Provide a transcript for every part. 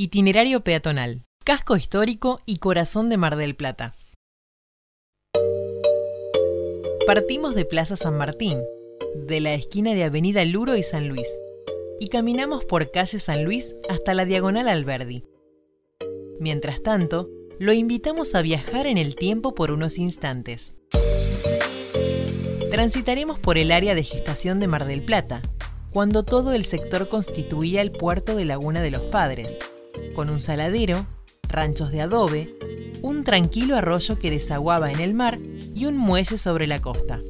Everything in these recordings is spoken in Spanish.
Itinerario peatonal, casco histórico y corazón de Mar del Plata. Partimos de Plaza San Martín, de la esquina de Avenida Luro y San Luis, y caminamos por calle San Luis hasta la diagonal Alberdi. Mientras tanto, lo invitamos a viajar en el tiempo por unos instantes. Transitaremos por el área de gestación de Mar del Plata, cuando todo el sector constituía el puerto de Laguna de los Padres, con un saladero, ranchos de adobe, un tranquilo arroyo que desaguaba en el mar y un muelle sobre la costa.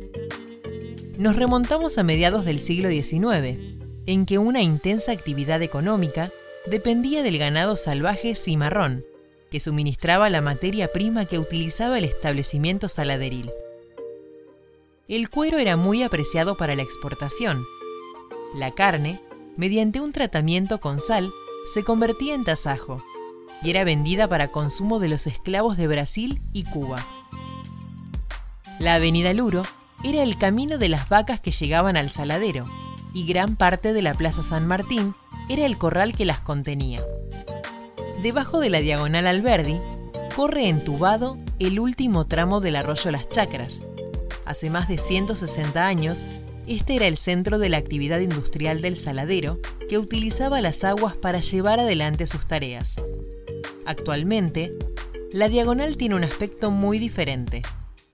Nos remontamos a mediados del siglo XIX, en que una intensa actividad económica dependía del ganado salvaje cimarrón, que suministraba la materia prima que utilizaba el establecimiento saladeril. El cuero era muy apreciado para la exportación. La carne, mediante un tratamiento con sal, se convertía en tasajo y era vendida para consumo de los esclavos de Brasil y Cuba. La avenida Luro era el camino de las vacas que llegaban al saladero y gran parte de la Plaza San Martín era el corral que las contenía. Debajo de la diagonal Alberdi corre entubado el último tramo del arroyo Las Chacras. Hace más de 160 años, este era el centro de la actividad industrial del saladero que utilizaba las aguas para llevar adelante sus tareas. Actualmente, la diagonal tiene un aspecto muy diferente,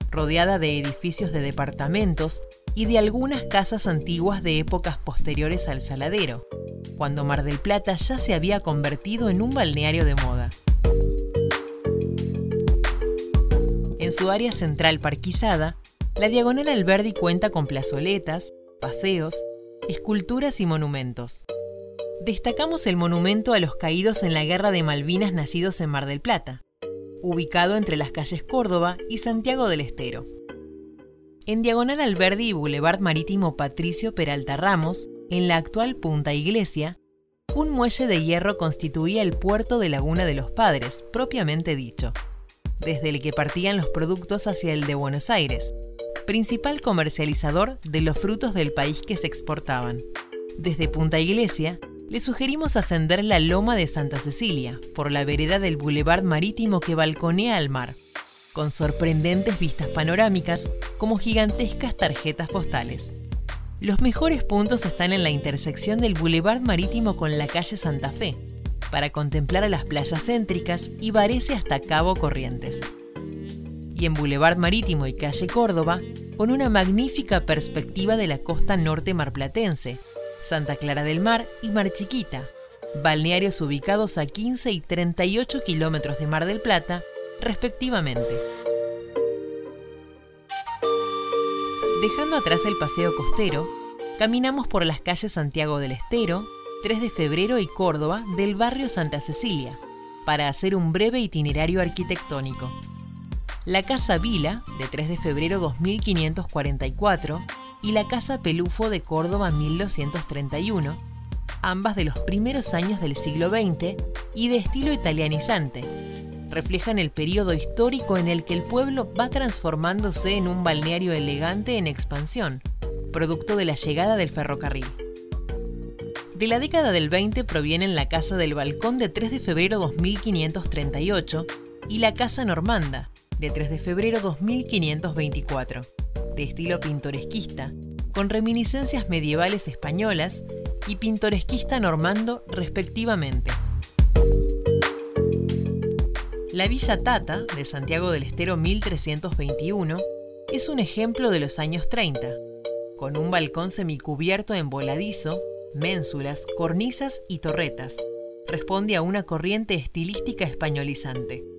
rodeada de edificios de departamentos y de algunas casas antiguas de épocas posteriores al saladero, cuando Mar del Plata ya se había convertido en un balneario de moda. En su área central parquizada, la Diagonal Alberdi cuenta con plazoletas, paseos, esculturas y monumentos. Destacamos el monumento a los caídos en la Guerra de Malvinas nacidos en Mar del Plata, ubicado entre las calles Córdoba y Santiago del Estero. En Diagonal Alberdi y Boulevard Marítimo Patricio Peralta Ramos, en la actual Punta Iglesia, un muelle de hierro constituía el puerto de Laguna de los Padres, propiamente dicho, desde el que partían los productos hacia el de Buenos Aires, principal comercializador de los frutos del país que se exportaban. Desde Punta Iglesia, le sugerimos ascender la loma de Santa Cecilia, por la vereda del Boulevard Marítimo que balconea al mar, con sorprendentes vistas panorámicas como gigantescas tarjetas postales. Los mejores puntos están en la intersección del Boulevard Marítimo con la calle Santa Fe, para contemplar a las playas céntricas y Varese hasta Cabo Corrientes y en Boulevard Marítimo y Calle Córdoba, con una magnífica perspectiva de la costa norte marplatense, Santa Clara del Mar y Mar Chiquita, balnearios ubicados a 15 y 38 kilómetros de Mar del Plata, respectivamente. Dejando atrás el paseo costero, caminamos por las calles Santiago del Estero, 3 de Febrero y Córdoba del barrio Santa Cecilia, para hacer un breve itinerario arquitectónico la Casa Vila, de 3 de febrero 2544, y la Casa Pelufo de Córdoba 1231, ambas de los primeros años del siglo XX y de estilo italianizante. Reflejan el periodo histórico en el que el pueblo va transformándose en un balneario elegante en expansión, producto de la llegada del ferrocarril. De la década del 20 provienen la Casa del Balcón de 3 de febrero 2538 y la Casa Normanda, de 3 de febrero 2524, de estilo pintoresquista, con reminiscencias medievales españolas y pintoresquista normando respectivamente. La Villa Tata, de Santiago del Estero 1321, es un ejemplo de los años 30, con un balcón semicubierto en voladizo, ménsulas, cornisas y torretas. Responde a una corriente estilística españolizante.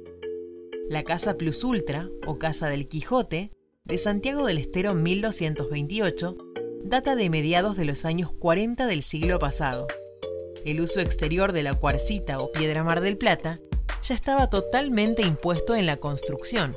La Casa Plus Ultra, o Casa del Quijote, de Santiago del Estero 1228, data de mediados de los años 40 del siglo pasado. El uso exterior de la cuarcita o piedra mar del plata ya estaba totalmente impuesto en la construcción,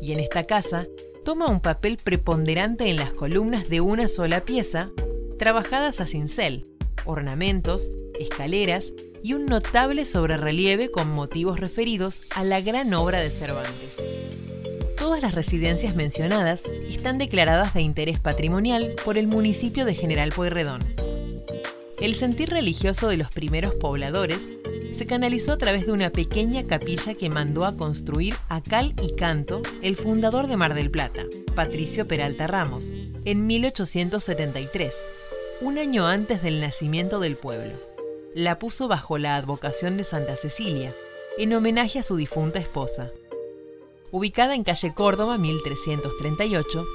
y en esta casa toma un papel preponderante en las columnas de una sola pieza, trabajadas a cincel, ornamentos, escaleras y un notable sobrerelieve con motivos referidos a la gran obra de Cervantes. Todas las residencias mencionadas están declaradas de interés patrimonial por el municipio de General Pueyrredón. El sentir religioso de los primeros pobladores se canalizó a través de una pequeña capilla que mandó a construir a cal y canto el fundador de Mar del Plata, Patricio Peralta Ramos, en 1873, un año antes del nacimiento del pueblo. La puso bajo la advocación de Santa Cecilia, en homenaje a su difunta esposa. Ubicada en calle Córdoba 1338,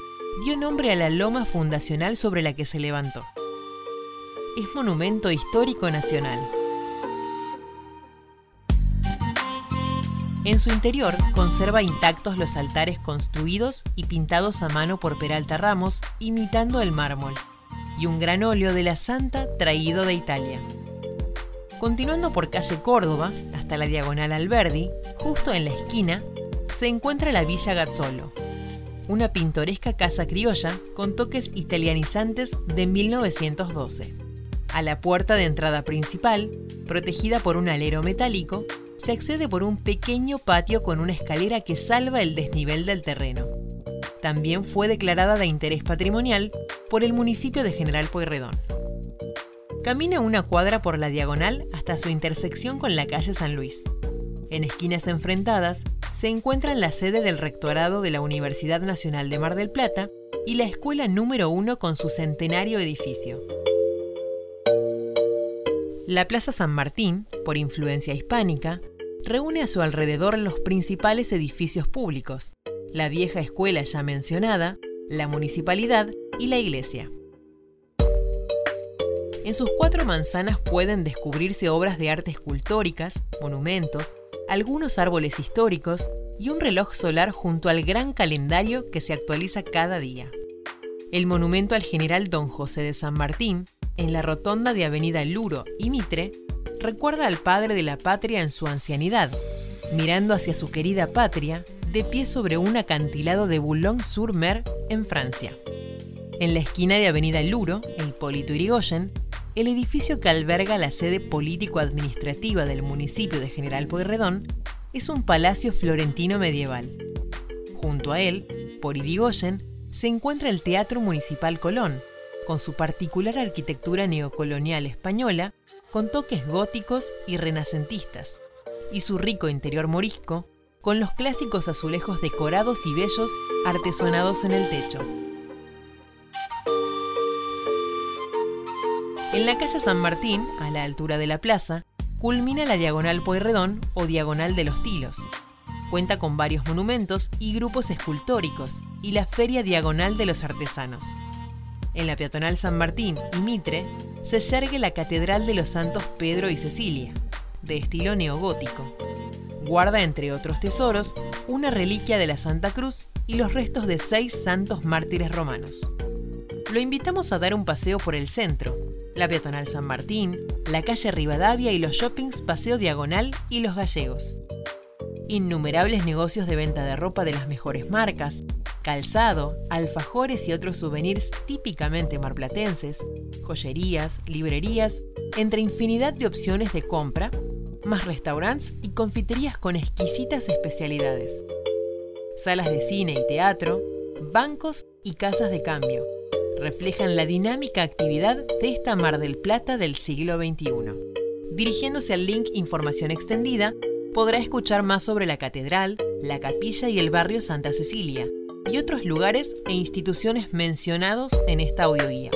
dio nombre a la loma fundacional sobre la que se levantó. Es monumento histórico nacional. En su interior conserva intactos los altares construidos y pintados a mano por Peralta Ramos, imitando el mármol, y un gran óleo de la Santa traído de Italia. Continuando por calle Córdoba hasta la diagonal Alberdi, justo en la esquina, se encuentra la Villa Gazzolo, una pintoresca casa criolla con toques italianizantes de 1912. A la puerta de entrada principal, protegida por un alero metálico, se accede por un pequeño patio con una escalera que salva el desnivel del terreno. También fue declarada de interés patrimonial por el municipio de General Pueyrredón. Camina una cuadra por la diagonal hasta su intersección con la calle San Luis. En esquinas enfrentadas se encuentran la sede del rectorado de la Universidad Nacional de Mar del Plata y la escuela número uno con su centenario edificio. La Plaza San Martín, por influencia hispánica, reúne a su alrededor los principales edificios públicos, la vieja escuela ya mencionada, la municipalidad y la iglesia. En sus cuatro manzanas pueden descubrirse obras de arte escultóricas, monumentos, algunos árboles históricos y un reloj solar junto al gran calendario que se actualiza cada día. El monumento al general Don José de San Martín, en la rotonda de Avenida Luro y Mitre, recuerda al padre de la patria en su ancianidad, mirando hacia su querida patria, de pie sobre un acantilado de Boulogne-sur-Mer, en Francia. En la esquina de Avenida Luro, e Hipólito Yrigoyen, el edificio que alberga la sede político-administrativa del municipio de General Pueyrredón es un palacio florentino medieval. Junto a él, por Irigoyen, se encuentra el Teatro Municipal Colón, con su particular arquitectura neocolonial española con toques góticos y renacentistas, y su rico interior morisco, con los clásicos azulejos decorados y bellos artesonados en el techo. En la calle San Martín, a la altura de la plaza, culmina la Diagonal Pueyrredón o Diagonal de los Tilos. Cuenta con varios monumentos y grupos escultóricos y la Feria Diagonal de los Artesanos. En la peatonal San Martín y Mitre se yergue la Catedral de los Santos Pedro y Cecilia, de estilo neogótico. Guarda, entre otros tesoros, una reliquia de la Santa Cruz y los restos de seis santos mártires romanos. Lo invitamos a dar un paseo por el centro, la peatonal San Martín, la calle Rivadavia y los shoppings Paseo Diagonal y Los Gallegos. Innumerables negocios de venta de ropa de las mejores marcas, calzado, alfajores y otros souvenirs típicamente marplatenses, joyerías, librerías, entre infinidad de opciones de compra, más restaurantes y confiterías con exquisitas especialidades. Salas de cine y teatro, bancos y casas de cambio reflejan la dinámica actividad de esta Mar del Plata del siglo XXI. Dirigiéndose al link Información Extendida, podrá escuchar más sobre la catedral, la capilla y el barrio Santa Cecilia, y otros lugares e instituciones mencionados en esta audioguía.